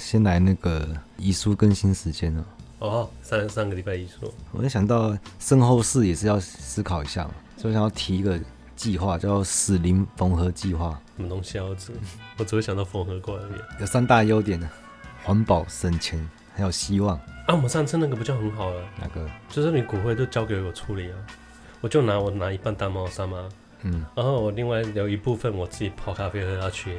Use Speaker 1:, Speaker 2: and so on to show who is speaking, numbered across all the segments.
Speaker 1: 先来那个遗书更新时间哦。
Speaker 2: 哦，上上个礼拜遗书，
Speaker 1: 我就想到身后事也是要思考一下嘛，所以想要提一个计划，叫“死灵缝合计划”。
Speaker 2: 什么东西啊？我只我只会想到缝合过而已。
Speaker 1: 有三大优点呢：环保、省钱，还有希望。
Speaker 2: 啊，我们上次那个不就很好了？
Speaker 1: 哪个？
Speaker 2: 就是你骨灰都交给我处理啊，我就拿我拿一半当猫砂嘛。嗯，然后我另外有一部分我自己泡咖啡喝下去，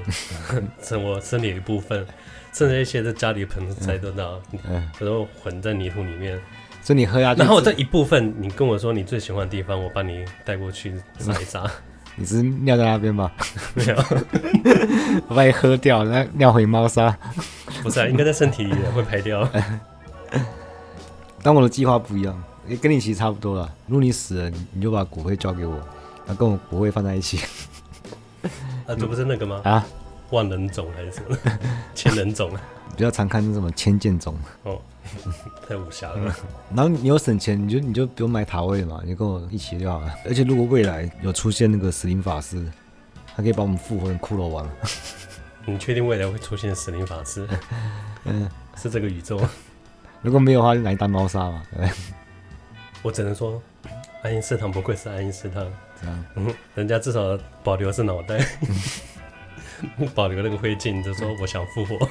Speaker 2: 成我身体的一部分，剩下一些在家里盆栽得到，嗯，然后混在泥土里面，
Speaker 1: 所以你喝下去。
Speaker 2: 然后这一部分，你跟我说你最喜欢的地方，我帮你带过去撒一撒。
Speaker 1: 你是尿在那边吗？
Speaker 2: 没有，
Speaker 1: 我把你喝掉，那尿回猫砂。
Speaker 2: 不是啊，应该在身体里会排掉。
Speaker 1: 但我的计划不一样，也跟你其实差不多了。如果你死了，你就把骨灰交给我。那跟我骨灰放在一起，
Speaker 2: 啊，这不是那个吗？
Speaker 1: 啊，
Speaker 2: 万人冢还是什么？千人冢啊？
Speaker 1: 比较常看是什么千剑冢？
Speaker 2: 哦，太武侠了。
Speaker 1: 然后你有省钱，你就你就不用买塔位嘛，你跟我一起就好了。而且如果未来有出现那个死灵法师，他可以把我们复活成骷髅王。
Speaker 2: 你确定未来会出现死灵法师？嗯，是这个宇宙。
Speaker 1: 如果没有的话，就拿你当猫砂嘛。
Speaker 2: 我只能说。爱因斯坦不愧是爱因斯坦，嗯，人家至少保留是脑袋，保留那个灰烬，就说我想复活。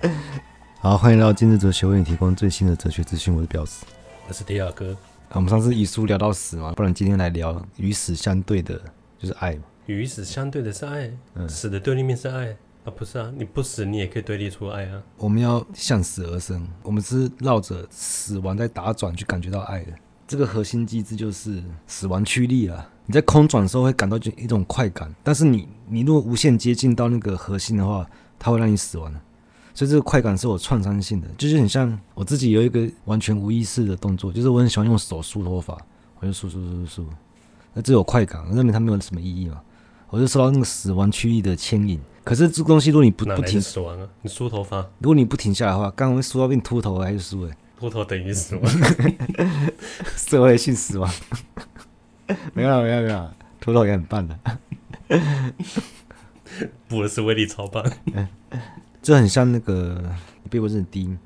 Speaker 1: 好，欢迎来到今日哲学，为你提供最新的哲学资讯。我是表示，
Speaker 2: 我是迪亚哥。
Speaker 1: 啊，我们上次以书聊到死嘛，不然今天来聊与死相对的，就是爱嘛。
Speaker 2: 与死相对的是爱，嗯，死的对立面是爱啊，不是啊？你不死，你也可以对立出爱啊。
Speaker 1: 我们要向死而生，我们是绕着死亡在打转，去感觉到爱的。这个核心机制就是死亡驱力了。你在空转的时候会感到一种快感，但是你你如果无限接近到那个核心的话，它会让你死亡的。所以这个快感是有创伤性的，就是很像我自己有一个完全无意识的动作，就是我很喜欢用手梳头发，我就梳梳梳梳梳，那这有快感，我认为它没有什么意义嘛。我就受到那个死亡区域的牵引。可是这个东西如果你不不停
Speaker 2: 死亡啊，你梳头发，
Speaker 1: 如果你不停下来的话，刚刚会梳到变秃头还是梳诶？
Speaker 2: 秃头等于死亡，
Speaker 1: 社会性死亡。没有没有没有，土豆也很棒的。
Speaker 2: 补的是威力超棒，
Speaker 1: 这很像那个被蚊子叮，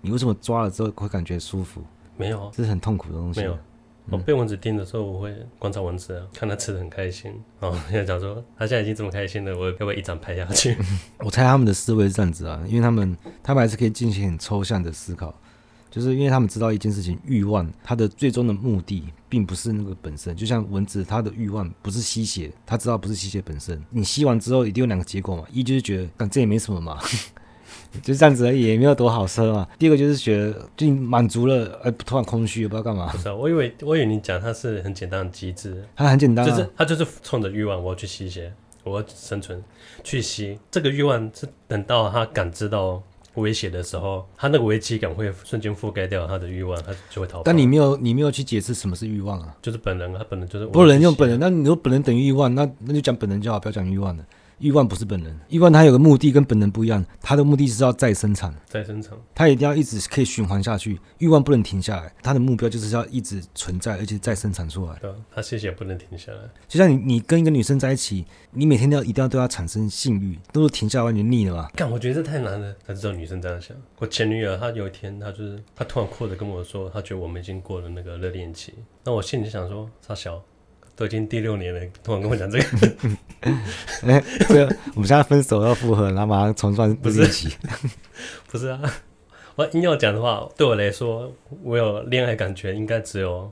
Speaker 1: 你为什么抓了之后会感觉舒服？
Speaker 2: 没有，
Speaker 1: 这是很痛苦的东西。
Speaker 2: 没有，我被蚊子叮的时候，我会观察蚊子，看它吃的很开心。哦，现在讲说它现在已经这么开心了，我要不要一掌拍下去？
Speaker 1: 我猜他们的思维是这样子啊，因为他们他们还是可以进行很抽象的思考。就是因为他们知道一件事情，欲望它的最终的目的并不是那个本身。就像蚊子，它的欲望不是吸血，它知道不是吸血本身。你吸完之后一定有两个结果嘛，一就是觉得，但这也没什么嘛，就这样子而已，也没有多好吃嘛。第二个就是觉得，就满足了，哎，突然空虚，不知道干嘛。
Speaker 2: 不是啊，我以为我以为你讲它是很简单的机制，
Speaker 1: 它 很简单啊，
Speaker 2: 就是它就是冲着欲望，我要去吸血，我要生存，去吸。这个欲望是等到他感知到。威胁的时候，他那个危机感会瞬间覆盖掉他的欲望，他就会逃跑。
Speaker 1: 但你没有，你没有去解释什么是欲望啊？
Speaker 2: 就是本能，他本能就是
Speaker 1: 不能用本能。那你说本能等于欲望，那那就讲本能就好，不要讲欲望了。欲望不是本能，欲望它有个目的跟本能不一样，它的目的是要再生产，
Speaker 2: 再生产，
Speaker 1: 它一定要一直可以循环下去。欲望不能停下来，它的目标就是要一直存在，而且再生产出来。
Speaker 2: 对，它谢谢不能停下来。
Speaker 1: 就像你，你跟一个女生在一起，你每天都要一定要对她产生性欲，都是停下来完全腻了嘛？
Speaker 2: 干，我觉得这太难了。他知道女生这样想。我前女友她有一天，她就是她突然哭着跟我说，她觉得我们已经过了那个热恋期。那我心里就想说，她小。都已经第六年了，突然跟我讲这个，
Speaker 1: 哎、欸，这个我们现在分手要复合，然后马上重算不是一起，
Speaker 2: 不是啊，我硬要讲的话，对我来说，我有恋爱感觉应该只有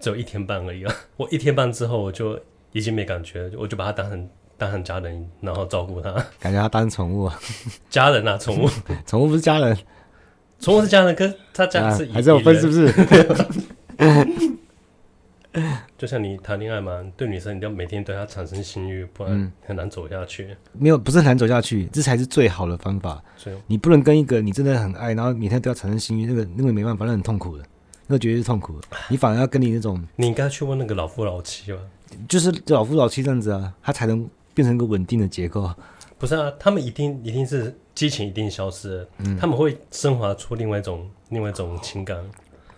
Speaker 2: 只有一天半而已啊。我一天半之后我就已经没感觉，我就把他当成当成家人，然后照顾他，
Speaker 1: 感觉他当宠物啊，
Speaker 2: 家人啊，宠物，
Speaker 1: 宠物不是家人，
Speaker 2: 宠物是家人，可是他家是、啊、
Speaker 1: 还是有分是不是？
Speaker 2: 就像你谈恋爱嘛，对女生你要每天对她产生性欲，不然很难走下去。嗯、
Speaker 1: 没有，不是很难走下去，这才是最好的方法。你不能跟一个你真的很爱，然后每天都要产生性欲，那个那个没办法，那很痛苦的，那个绝对是痛苦的。你反而要跟你那种，
Speaker 2: 你应该去问那个老夫老妻吧，
Speaker 1: 就是老夫老妻这样子啊，他才能变成一个稳定的结构。
Speaker 2: 不是啊，他们一定一定是激情一定消失了，嗯、他们会升华出另外一种另外一种情感。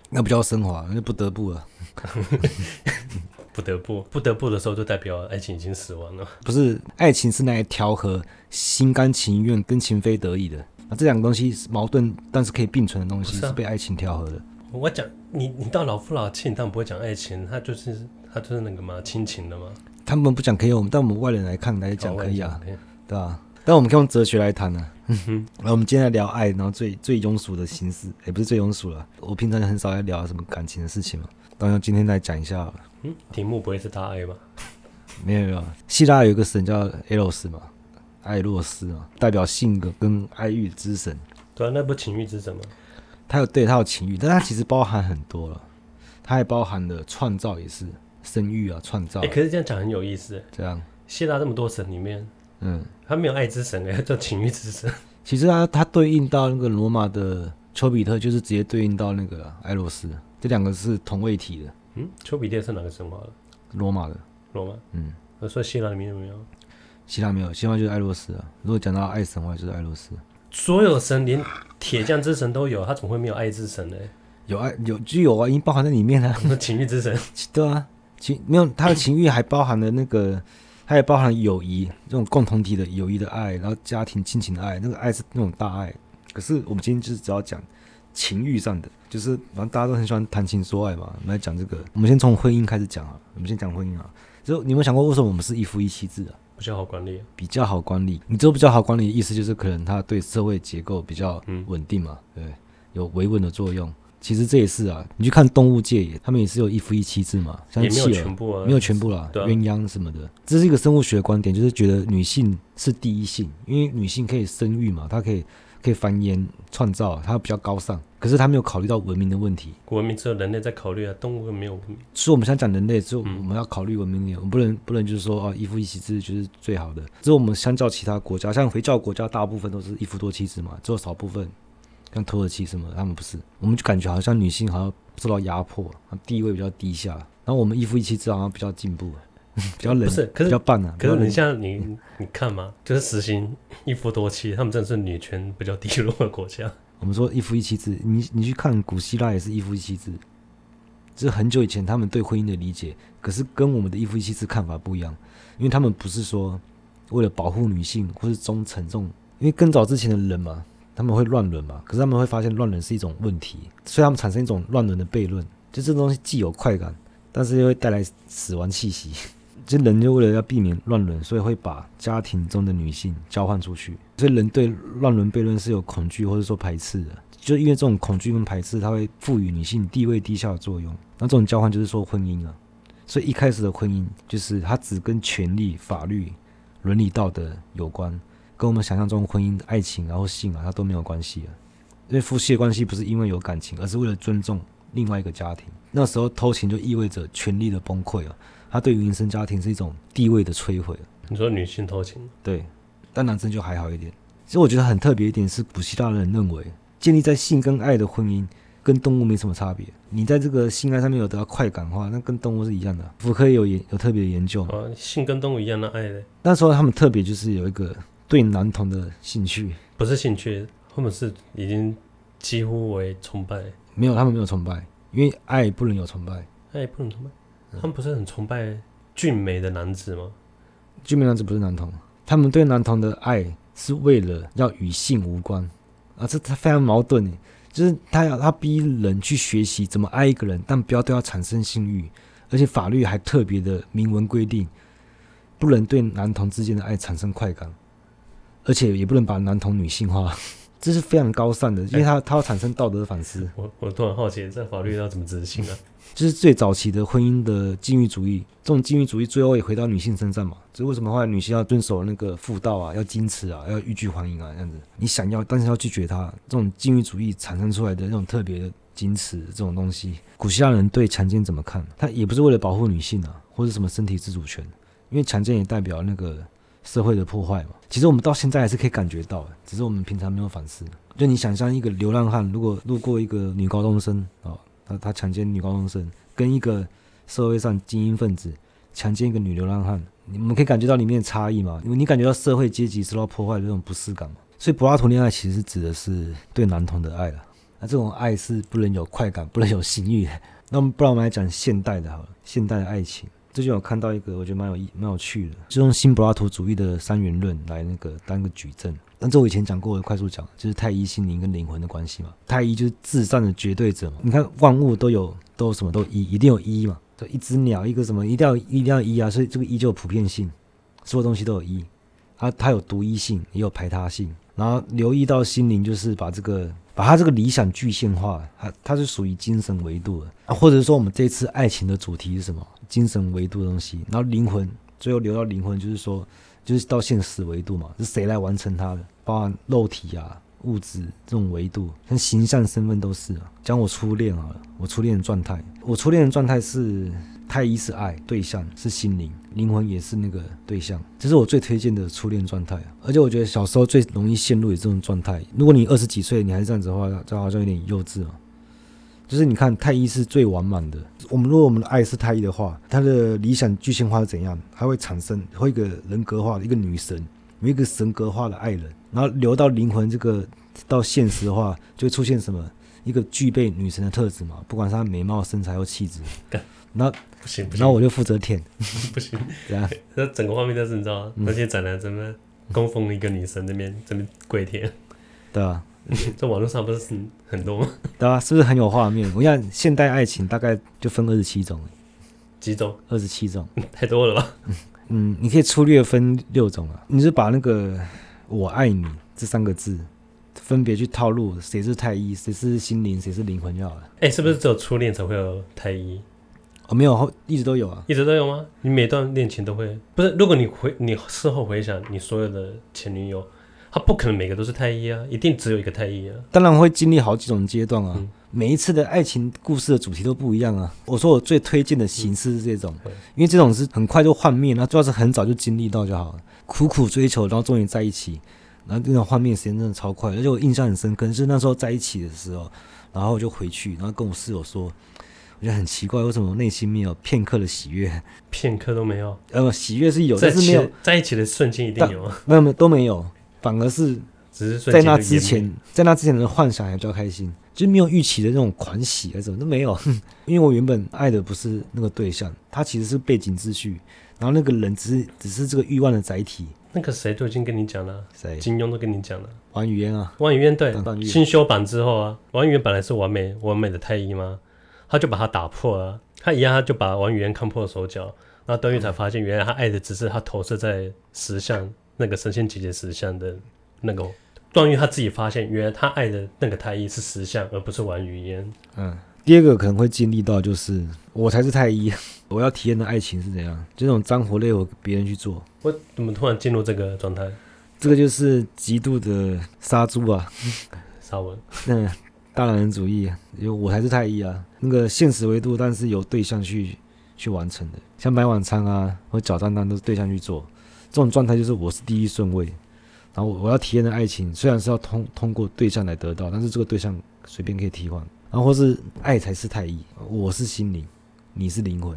Speaker 1: 那不叫升华，那不得不了。
Speaker 2: 不得不，不得不的时候，就代表爱情已经死亡了。
Speaker 1: 不是，爱情是拿来调和心甘情愿跟情非得已的。啊，这两个东西是矛盾，但是可以并存的东西，是，啊、是被爱情调和的。
Speaker 2: 我讲你，你到老夫老妻，你当然不会讲爱情，他就是他就是那个嘛，亲情的嘛。
Speaker 1: 他们不讲可以，我们但我们外人来看来讲可以啊，对吧，啊？但我们可以用哲学来谈呢，啊。然后我们今天来聊爱，然后最最庸俗的形式，也不是最庸俗了。我平常很少在聊什么感情的事情嘛，当然今天来讲一下。
Speaker 2: 嗯，题目不会是大爱吧？
Speaker 1: 没有没有，希腊有一个神叫 Eros 嘛，爱洛斯嘛，代表性格跟爱欲之神。
Speaker 2: 对啊，那不情欲之神吗？
Speaker 1: 他有对他有情欲，但他其实包含很多了，他还包含了创造，也是生育啊，创造。哎、
Speaker 2: 欸，可是这样讲很有意思。
Speaker 1: 这样，
Speaker 2: 希腊这么多神里面，嗯，他没有爱之神，哎，叫情欲之神。
Speaker 1: 其实他他对应到那个罗马的丘比特，就是直接对应到那个爱洛斯，这两个是同位体的。
Speaker 2: 嗯，丘比特是哪个神话的？
Speaker 1: 罗马的。
Speaker 2: 罗马。嗯，我说希腊里面有没有？
Speaker 1: 希腊没有，希腊就是爱洛斯啊。如果讲到爱神话，就是爱洛斯。
Speaker 2: 所有神连铁匠之神都有，他怎么会没有爱之神呢？
Speaker 1: 有爱有就有啊，已经包含在里面了。
Speaker 2: 情欲之神。
Speaker 1: 对啊，情没有他的情欲还包含了那个，他也包含友谊这种共同体的友谊的爱，然后家庭亲情的爱，那个爱是那种大爱。可是我们今天就是只要讲情欲上的。就是反正大家都很喜欢谈情说爱嘛，我们来讲这个。我们先从婚姻开始讲啊，我们先讲婚姻啊。就你有没有想过，为什么我们是一夫一妻制啊？
Speaker 2: 比较好管理，
Speaker 1: 比较好管理。你知道比较好管理的意思，就是可能它对社会结构比较稳定嘛，嗯、对，有维稳的作用。其实这也是啊，你去看动物界也，他们也是有一夫一妻制嘛，像企鹅，没有全部啊，没有全部啦，鸳鸯什么的。这是一个生物学的观点，就是觉得女性是第一性，因为女性可以生育嘛，她可以。可以繁衍创造，它比较高尚，可是它没有考虑到文明的问题。
Speaker 2: 文明只有人类在考虑啊，动物没有文明。
Speaker 1: 所以我们想讲人类，只有我们要考虑文明点，我们不能不能就是说啊，一夫一妻制就是最好的。只有我们相较其他国家，像回教国家，大部分都是一夫多妻制嘛，只有少部分像土耳其什么，他们不是。我们就感觉好像女性好像受到压迫，地位比较低下。然后我们一夫一妻制好像比较进步。比较冷，不是，可是比较棒啊。
Speaker 2: 可是你像你，你看嘛，就是实行一夫多妻，他们真的是女权比较低落的国家。
Speaker 1: 我们说一夫一妻制，你你去看古希腊也是一夫一妻制，这是很久以前他们对婚姻的理解，可是跟我们的一夫一妻制看法不一样，因为他们不是说为了保护女性或是忠诚这种，因为更早之前的人嘛，他们会乱伦嘛，可是他们会发现乱伦是一种问题，所以他们产生一种乱伦的悖论，就这东西既有快感，但是又会带来死亡气息。这人就为了要避免乱伦，所以会把家庭中的女性交换出去。所以人对乱伦悖论是有恐惧或者说排斥的，就因为这种恐惧跟排斥，它会赋予女性地位低下的作用。那这种交换就是说婚姻啊。所以一开始的婚姻就是它只跟权力、法律、伦理道德有关，跟我们想象中婚姻、爱情然后性啊，它都没有关系啊。因为夫妻的关系不是因为有感情，而是为了尊重另外一个家庭。那时候偷情就意味着权力的崩溃啊。他对于原生家庭是一种地位的摧毁。
Speaker 2: 你说女性偷情？
Speaker 1: 对，但男生就还好一点。其实我觉得很特别一点是，古希腊人认为建立在性跟爱的婚姻跟动物没什么差别。你在这个性爱上面有得到快感的话，那跟动物是一样的。福柯也有研有特别的研究。
Speaker 2: 啊，性跟动物一样的爱嘞？
Speaker 1: 那时候他们特别就是有一个对男童的兴趣，
Speaker 2: 不是兴趣，他们是已经几乎为崇拜。
Speaker 1: 没有，他们没有崇拜，因为爱不能有崇拜，
Speaker 2: 爱不能崇拜。他们不是很崇拜俊美的男子吗？
Speaker 1: 俊美男子不是男童，他们对男童的爱是为了要与性无关。啊，这他非常矛盾诶，就是他要他逼人去学习怎么爱一个人，但不要对他产生性欲，而且法律还特别的明文规定，不能对男童之间的爱产生快感，而且也不能把男童女性化。这是非常高尚的，因为它它要产生道德的反思。
Speaker 2: 我我突然好奇，这法律要怎么执行啊？
Speaker 1: 就是最早期的婚姻的禁欲主义，这种禁欲主义最后也回到女性身上嘛。所以为什么后来女性要遵守那个妇道啊，要矜持啊，要欲拒还迎啊，这样子？你想要，但是要拒绝它。这种禁欲主义产生出来的那种特别的矜持这种东西，古希腊人对强奸怎么看？他也不是为了保护女性啊，或者什么身体自主权，因为强奸也代表那个。社会的破坏嘛，其实我们到现在还是可以感觉到，只是我们平常没有反思。就你想象一个流浪汉，如果路过一个女高中生啊，他他强奸女高中生，跟一个社会上精英分子强奸一个女流浪汉，你们可以感觉到里面的差异嘛？因为你感觉到社会阶级受到破坏的这种不适感嘛？所以柏拉图恋爱其实指的是对男童的爱了。那这种爱是不能有快感，不能有性欲。那我们不然我们来讲现代的好了，现代的爱情。最近有看到一个，我觉得蛮有意、蛮有趣的，就用新柏拉图主义的三元论来那个当个举证。那这我以前讲过的，快速讲，就是太一心灵跟灵魂的关系嘛。太一就是至善的绝对者嘛。你看万物都有都有什么都一，一定有一嘛。就一只鸟，一个什么，一定要一定要一啊。所以这个一就有普遍性，所有东西都有一。它它有独一性，也有排他性。然后留意到心灵，就是把这个把它这个理想具现化，它它是属于精神维度的啊。或者说我们这次爱情的主题是什么？精神维度的东西。然后灵魂最后留到灵魂，就是说。就是到现实维度嘛，是谁来完成它的？包含肉体啊、物质这种维度，像形象、身份都是啊。讲我初恋啊，我初恋的状态，我初恋的状态是太一是爱对象，是心灵，灵魂也是那个对象，这是我最推荐的初恋状态。而且我觉得小时候最容易陷入的这种状态，如果你二十几岁你还是这样子的话，这好像有点幼稚啊。就是你看太一是最完满的。我们如果我们的爱是太一的话，他的理想具象化是怎样？他会产生会一个人格化的一个女神，有一个神格化的爱人，然后流到灵魂这个到现实的话，就会出现什么？一个具备女神的特质嘛，不管是她美貌、身材或气质。那
Speaker 2: 不行，不行，
Speaker 1: 然后我就负责舔，
Speaker 2: 不行，
Speaker 1: 对啊，
Speaker 2: 那整个画面都是你知道吗？那些展览怎么供奉一个女神那边这边跪舔？
Speaker 1: 对啊。
Speaker 2: 在网络上不是很很多吗？
Speaker 1: 对啊，是不是很有画面？我想现代爱情大概就分二十七种，
Speaker 2: 几种？
Speaker 1: 二十七种，
Speaker 2: 太多了吧？
Speaker 1: 嗯，你可以粗略分六种啊。你是把那个“我爱你”这三个字分别去套路，谁是太一，谁是心灵，谁是灵魂就好了。
Speaker 2: 哎、欸，是不是只有初恋才会有太一？
Speaker 1: 哦，没有，一直都有啊，
Speaker 2: 一直都有吗？你每段恋情都会？不是，如果你回你事后回想你所有的前女友。他不可能每个都是太一啊，一定只有一个太一啊。
Speaker 1: 当然会经历好几种阶段啊，嗯、每一次的爱情故事的主题都不一样啊。我说我最推荐的形式是这种，嗯、因为这种是很快就幻灭，那主要是很早就经历到就好了。苦苦追求，然后终于在一起，然后这种幻灭时间真的超快，而且我印象很深刻，是那时候在一起的时候，然后我就回去，然后跟我室友说，我觉得很奇怪，为什么我内心没有片刻的喜悦，
Speaker 2: 片刻都没有？
Speaker 1: 呃，喜悦是有，但是没有
Speaker 2: 在一起的瞬间一定有，
Speaker 1: 没有没有都没有。反而是只是在那之前，在那之前的幻想还比较开心，就是没有预期的那种狂喜，还是什么都没有。因为我原本爱的不是那个对象，他其实是背景秩序，然后那个人只是只是这个欲望的载体。
Speaker 2: 那个谁都已经跟你讲了，谁？金庸都跟你讲了。
Speaker 1: 王语嫣啊，
Speaker 2: 王语嫣对，新修版之后啊，王语嫣本来是完美完美的太医吗，他就把他打破了，他一样他就把王语嫣看破手脚，然后段誉才发现原来他爱的只是他投射在石像。那个神仙姐姐石像的那个段誉他自己发现，原来他爱的那个太医是石像，而不是玩语嫣。
Speaker 1: 嗯，第二个可能会经历到就是我才是太医，我要体验的爱情是怎样？就这种脏活累活别人去做。
Speaker 2: 我怎么突然进入这个状态？
Speaker 1: 这个就是极度的杀猪啊，
Speaker 2: 杀文。
Speaker 1: 嗯，大男人主义，因为我才是太医啊。那个现实维度，但是有对象去去完成的，像买晚餐啊或找账单都是对象去做。这种状态就是我是第一顺位，然后我要体验的爱情虽然是要通通过对象来得到，但是这个对象随便可以替换，然后或是爱才是太一，我是心灵，你是灵魂，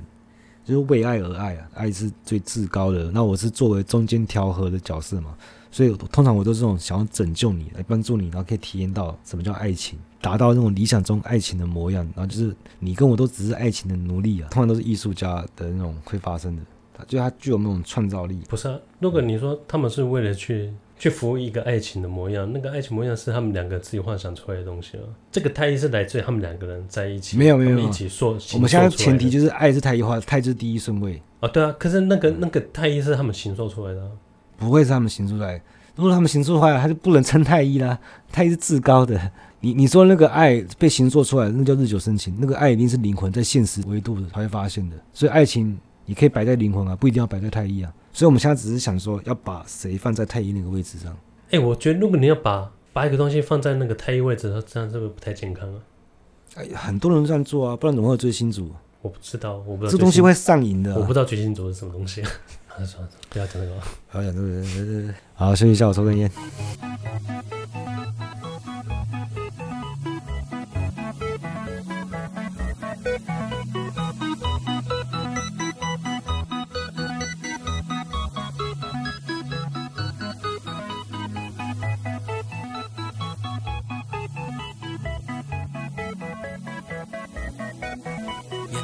Speaker 1: 就是为爱而爱啊，爱是最至高的。那我是作为中间调和的角色嘛，所以通常我都是这种想要拯救你，来帮助你，然后可以体验到什么叫爱情，达到那种理想中爱情的模样，然后就是你跟我都只是爱情的奴隶啊，通常都是艺术家的那种会发生的。就它具有那种创造力，
Speaker 2: 不是啊？如果你说他们是为了去去服务一个爱情的模样，那个爱情模样是他们两个自己幻想出来的东西啊。这个太一是来自于他们两个人在一起，
Speaker 1: 没有没有
Speaker 2: 一起说。
Speaker 1: 我们现在前提就是爱是太一化，太就是第一顺位
Speaker 2: 啊。对啊，可是那个那个太一是他们形塑出来的，
Speaker 1: 不会是他们形塑出来。如果他们形塑出来，他就不能称太一啦。太一是至高的。你你说那个爱被形塑出来，那叫日久生情。那个爱一定是灵魂在现实维度的才会发现的。所以爱情。你可以摆在灵魂啊，不一定要摆在太一啊。所以我们现在只是想说，要把谁放在太一那个位置上？
Speaker 2: 哎、欸，我觉得如果你要把把一个东西放在那个太一位置，这样是不是不太健康啊？
Speaker 1: 哎，很多人这样做啊，不然怎么会有追星族？
Speaker 2: 我不知道，我不知道。
Speaker 1: 这东西会上瘾的、啊。
Speaker 2: 我不知道追星族是什么东西。算了算了，不要讲这个。
Speaker 1: 不要讲这个。好，休息一下，我抽根烟。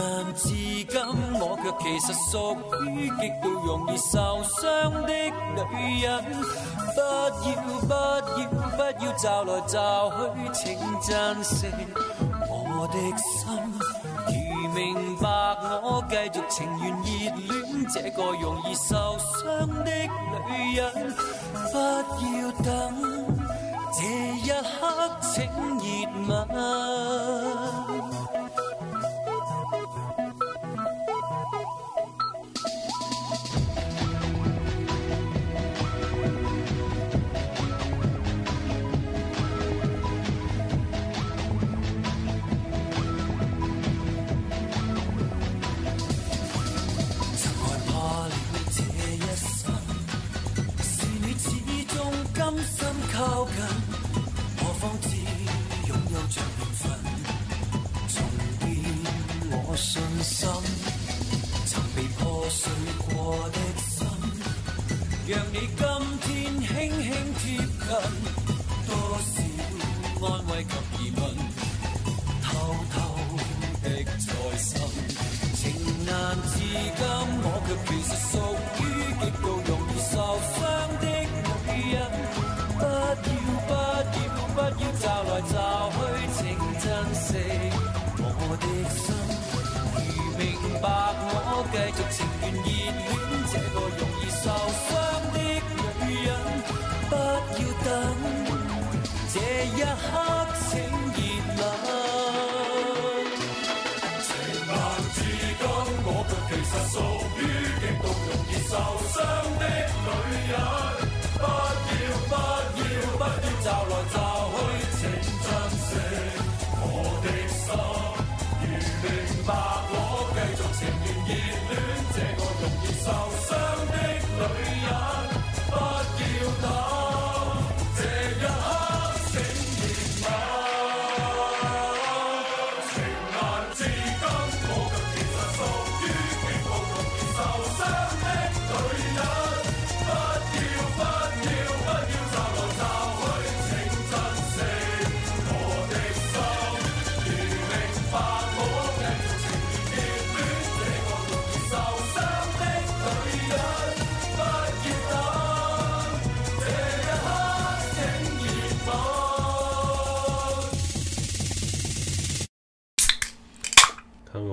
Speaker 3: 情难自禁，我却其实属于极度容易受伤的女人。不要不要不要找来找去，请珍惜我的心。如明白我继续情愿热恋这个容易受伤的女人，不要等。这一刻，请热吻。Força Sol.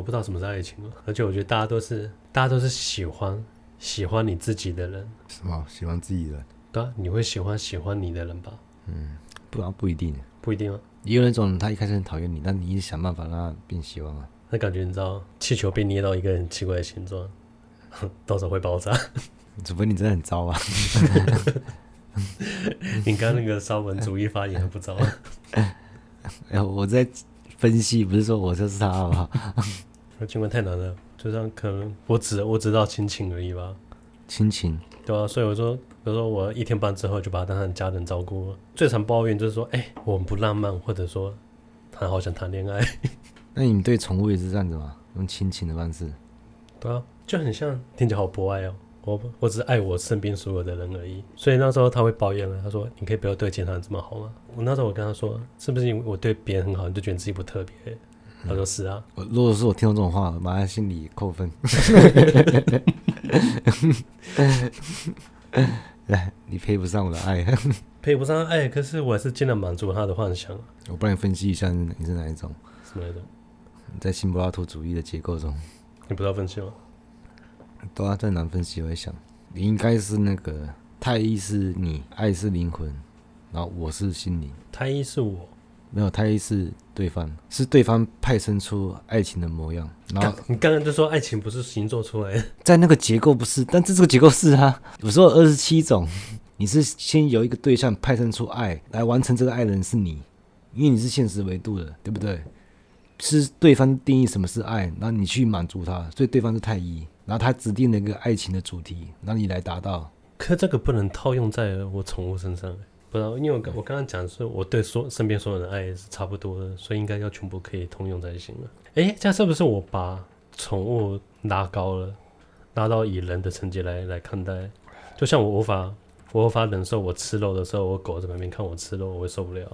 Speaker 2: 不知道什么是爱情了，而且我觉得大家都是，大家都是喜欢喜欢你自己的人。
Speaker 1: 什么？喜欢自己的人？
Speaker 2: 对啊，你会喜欢喜欢你的人吧？
Speaker 1: 嗯，不然不一定，
Speaker 2: 不一定啊。
Speaker 1: 也有那种他一开始很讨厌你，但你一直想办法让他变喜欢啊。
Speaker 2: 那感觉你知道，气球被捏到一个很奇怪的形状，到时候会爆炸。
Speaker 1: 除非你真的很糟啊。
Speaker 2: 你刚刚那个沙文主义发言很不糟啊。
Speaker 1: 哎，我在分析，不是说我就是他，好不好？
Speaker 2: 那尽管太难了，就这样可能我只我知道亲情而已吧。
Speaker 1: 亲情，
Speaker 2: 对啊，所以我说，比如说我一天半之后就把他当成家人照顾了。最常抱怨就是说，哎、欸，我们不浪漫，或者说他好想谈恋爱。
Speaker 1: 那你们对宠物也是这样子吗？用亲情的方式？
Speaker 2: 对啊，就很像听起来好博爱哦。我我只是爱我身边所有的人而已。所以那时候他会抱怨了，他说：“你可以不要对其他人这么好吗？”我那时候我跟他说：“是不是因为我对别人很好，你就觉得自己不特别？”他说是啊，
Speaker 1: 我如果是我听到这种话，马上心里扣分。来，你配不上我的爱，
Speaker 2: 配不上爱，可是我还是尽量满足他的幻想。
Speaker 1: 我帮你分析一下，你是哪一种？
Speaker 2: 什么来着？
Speaker 1: 在新柏拉图主义的结构中，
Speaker 2: 你不知道分析吗？
Speaker 1: 都要再难分析。我在想，你应该是那个太一是你，爱是灵魂，然后我是心灵。
Speaker 2: 太一是我。
Speaker 1: 没有，太一是对方，是对方派生出爱情的模样。然后
Speaker 2: 你刚刚就说爱情不是形作出来的，
Speaker 1: 在那个结构不是，但这这个结构是啊。我说二十七种，你是先由一个对象派生出爱来完成这个爱的人是你，因为你是现实维度的，对不对？是对方定义什么是爱，然后你去满足他，所以对方是太一，然后他指定了一个爱情的主题，然后你来达到。
Speaker 2: 可这个不能套用在我宠物身上。不知道，因为我刚我刚刚讲的是我对所身边所有人的爱是差不多的，所以应该要全部可以通用才行了。哎，这样是不是我把宠物拉高了，拉到以人的层级来来看待？就像我无法我无法忍受我吃肉的时候，我狗在旁边看我吃肉，我会受不了。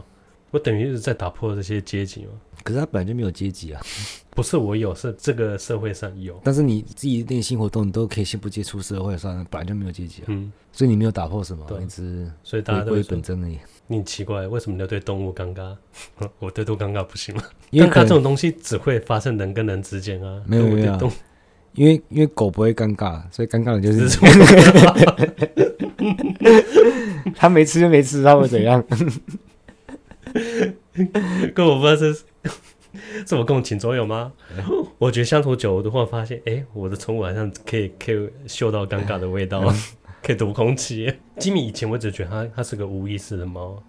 Speaker 2: 我等于是在打破这些阶级嘛。
Speaker 1: 可是他本来就没有阶级啊，
Speaker 2: 不是我有，是这个社会上有。
Speaker 1: 但是你自己内心活动，你都可以先不接触社会上，本来就没有阶级啊。嗯，所以你没有打破什么，
Speaker 2: 对，
Speaker 1: 你只
Speaker 2: 所以大家都会
Speaker 1: 本真而已。
Speaker 2: 你很奇怪，为什么你要对动物尴尬？我对动物尴尬不行吗？因为尴尬这种东西只会发生人跟人之间啊。
Speaker 1: 没有没有，因为因为狗不会尴尬，所以尴尬的就是 他没吃就没吃，他会怎样？
Speaker 2: 跟我不知道是 这么共情作用吗？我觉得相处久了的话，发现哎、欸，我的宠物好像可以可以嗅到尴尬的味道，可以读空气。吉米以前我只觉得他他是个无意识的猫，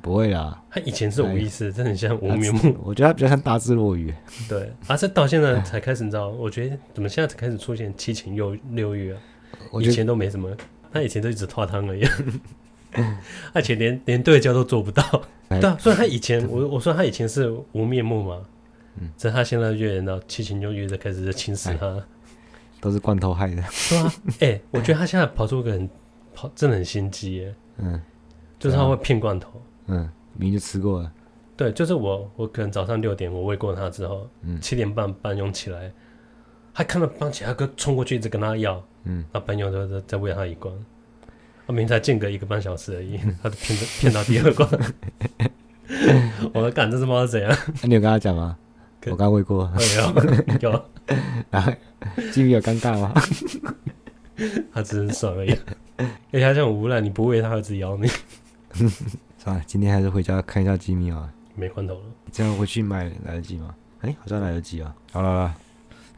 Speaker 1: 不会啦，
Speaker 2: 他以前是无意识，真的很像无名目。
Speaker 1: 我觉得他比较像大智若愚。
Speaker 2: 对，而、啊、是到现在才开始，你知道？我觉得怎么现在才开始出现七情六六欲啊？以前都没什么，他以前都一直拖汤而已。而且连连对焦都做不到，对啊，虽然他以前我我说他以前是无面目嘛，嗯，所以他现在越演到七情六欲的开始在侵蚀他，
Speaker 1: 都是罐头害的，
Speaker 2: 对啊，哎、欸，我觉得他现在跑出个很跑，真的很心机耶，嗯，就是他会骗罐头，
Speaker 1: 嗯，明明就吃过了，
Speaker 2: 对，就是我我可能早上六点我喂过他之后，嗯，七点半半用起来，他看到帮其他哥冲过去一直跟他要，嗯，那朋友都在在喂他一罐。我明明才间隔一个半小时而已，他就骗骗到第二关。我说干这只猫是怎样？
Speaker 1: 那你有跟他讲吗？我刚喂过。
Speaker 2: 有 有。
Speaker 1: 然后吉米有尴尬吗？
Speaker 2: 他只是爽而已。而且他这种无赖，你不喂他他自己咬你。
Speaker 1: 算了，今天还是回家看一下吉米啊。
Speaker 2: 没罐头了。
Speaker 1: 这样回去买来得及吗？哎，好像来得及啊。好了啦，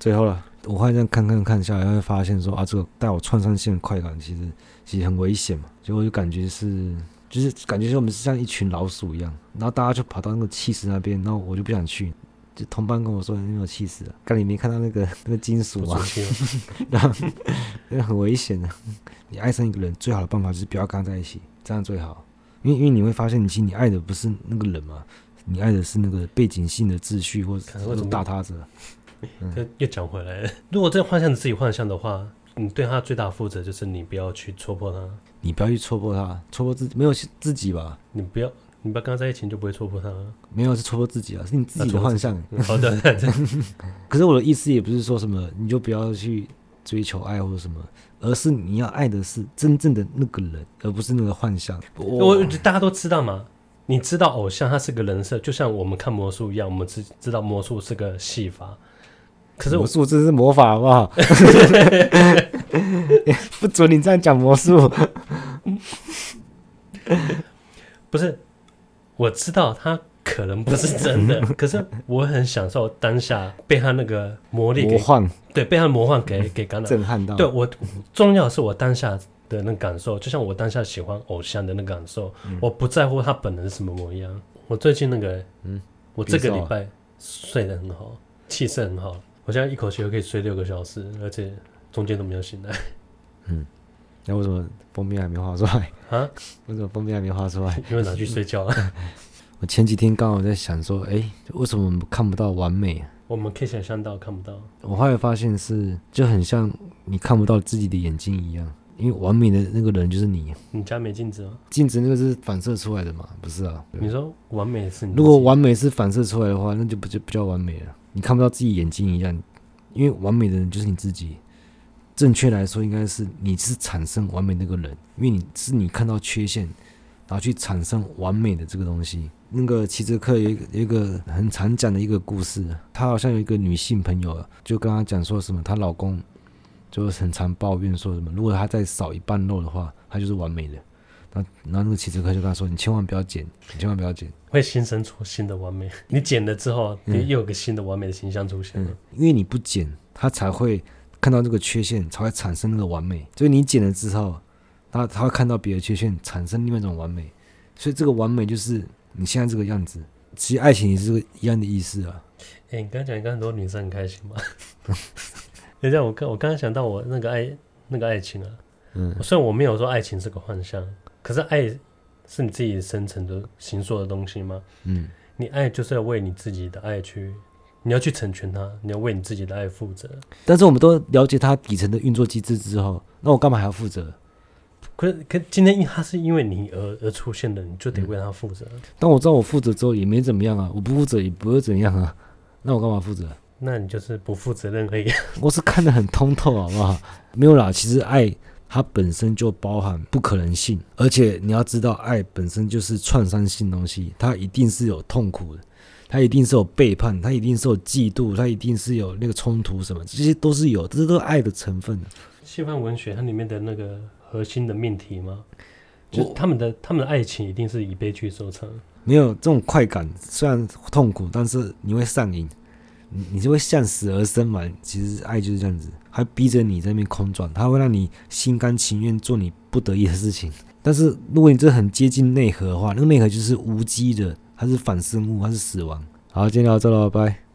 Speaker 1: 最后了。我发现看看看下来，会发现说啊，这个带我串上线的快感，其实其实很危险嘛。结果就感觉是，就是感觉是我们是像一群老鼠一样，然后大家就跑到那个气室那边，然后我就不想去。就同伴跟我说没有起司了，刚你没看到那个 那个金属吗？然后 那很危险的。你爱上一个人，最好的办法就是不要跟他在一起，这样最好。因为因为你会发现，你其实你爱的不是那个人嘛，你爱的是那个背景性的秩序或者大他者。
Speaker 2: 又又讲回来了。如果这个幻象你自己幻象的话，你对他最大负责就是你不要去戳破他，
Speaker 1: 你不要去戳破他，戳破自己没有自己吧？
Speaker 2: 你不要，你不要跟他在一起，你就不会戳破他。
Speaker 1: 没有是戳破自己啊，是你自己的幻象。
Speaker 2: 好的。
Speaker 1: 可是我的意思也不是说什么你就不要去追求爱或者什么，而是你要爱的是真正的那个人，而不是那个幻象。
Speaker 2: 我大家都知道嘛。你知道偶像他是个人设，就像我们看魔术一样，我们知知道魔术是个戏法。可是
Speaker 1: 魔术这是魔法，好不好？不准你这样讲魔术。
Speaker 2: 不是，我知道他可能不是真的，可是我很享受当下被他那个魔力给
Speaker 1: 魔幻，
Speaker 2: 对，被他魔幻给给感染，
Speaker 1: 震撼到。
Speaker 2: 对我重要的是我当下的那感受，就像我当下喜欢偶像的那感受，嗯、我不在乎他本人是什么模样。我最近那个，嗯，我这个礼拜睡得很好，气色很好。我现在一口气都可以睡六个小时，而且中间都没有醒来。嗯，
Speaker 1: 那为什么封面还没画出来啊？为什么封面还没画出来？
Speaker 2: 因为拿去睡觉了。
Speaker 1: 我前几天刚好在想说，哎、欸，为什么我们看不到完美？
Speaker 2: 我们可以想象到看不到。
Speaker 1: 我后来发现是就很像你看不到自己的眼睛一样，因为完美的那个人就是你。
Speaker 2: 你家没镜子吗？
Speaker 1: 镜子那个是反射出来的嘛？不是啊。
Speaker 2: 你说完美是你？
Speaker 1: 如果完美是反射出来的话，那就不就不叫完美了。你看不到自己眼睛一样，因为完美的人就是你自己。正确来说，应该是你是产生完美那个人，因为你是你看到缺陷，然后去产生完美的这个东西。那个齐泽克有一个有一个很常讲的一个故事，他好像有一个女性朋友，就跟他讲说什么，她老公就很常抱怨说什么，如果他再少一半肉的话，他就是完美的。然后，然后那个骑车客就跟他说：“你千万不要剪，你千万不要剪，
Speaker 2: 会新生出新的完美。你剪了之后，你又有个新的完美的形象出现了。
Speaker 1: 因为你不剪，他才会看到这个缺陷，才会产生那个完美。所以你剪了之后，他他会看到别的缺陷，产生另外一种完美。所以这个完美就是你现在这个样子。其实爱情也是一样的意思啊。
Speaker 2: 哎、欸，你刚刚讲，你刚很多女生很开心吗？等一下，我刚我刚刚想到我那个爱那个爱情啊。嗯，虽然我没有说爱情是个幻象。可是爱是你自己生成的形塑的东西吗？
Speaker 1: 嗯，
Speaker 2: 你爱就是要为你自己的爱去，你要去成全他，你要为你自己的爱负责。
Speaker 1: 但是我们都了解他底层的运作机制之后，那我干嘛还要负责？
Speaker 2: 可是，可今天因他是因为你而而出现的，你就得为他负责。
Speaker 1: 但我知道我负责之后也没怎么样啊，我不负责也不会怎样啊，那我干嘛负责？
Speaker 2: 那你就是不负责任而已。
Speaker 1: 我是看得很通透，好不好？没有啦，其实爱它本身就包含不可能性，而且你要知道，爱本身就是创伤性东西，它一定是有痛苦的，它一定是有背叛，它一定是有嫉妒，它一定是有那个冲突什么，这些都是有，这些都是爱的成分。
Speaker 2: 西方文学它里面的那个。核心的命题吗？就他们的他们的爱情一定是以悲剧收场。
Speaker 1: 没有这种快感，虽然痛苦，但是你会上瘾，你你就会向死而生嘛。其实爱就是这样子，还逼着你在那边空转，它会让你心甘情愿做你不得已的事情。但是如果你这很接近内核的话，那个内核就是无机的，它是反生物，它是死亡。好，今天就到这了，拜拜。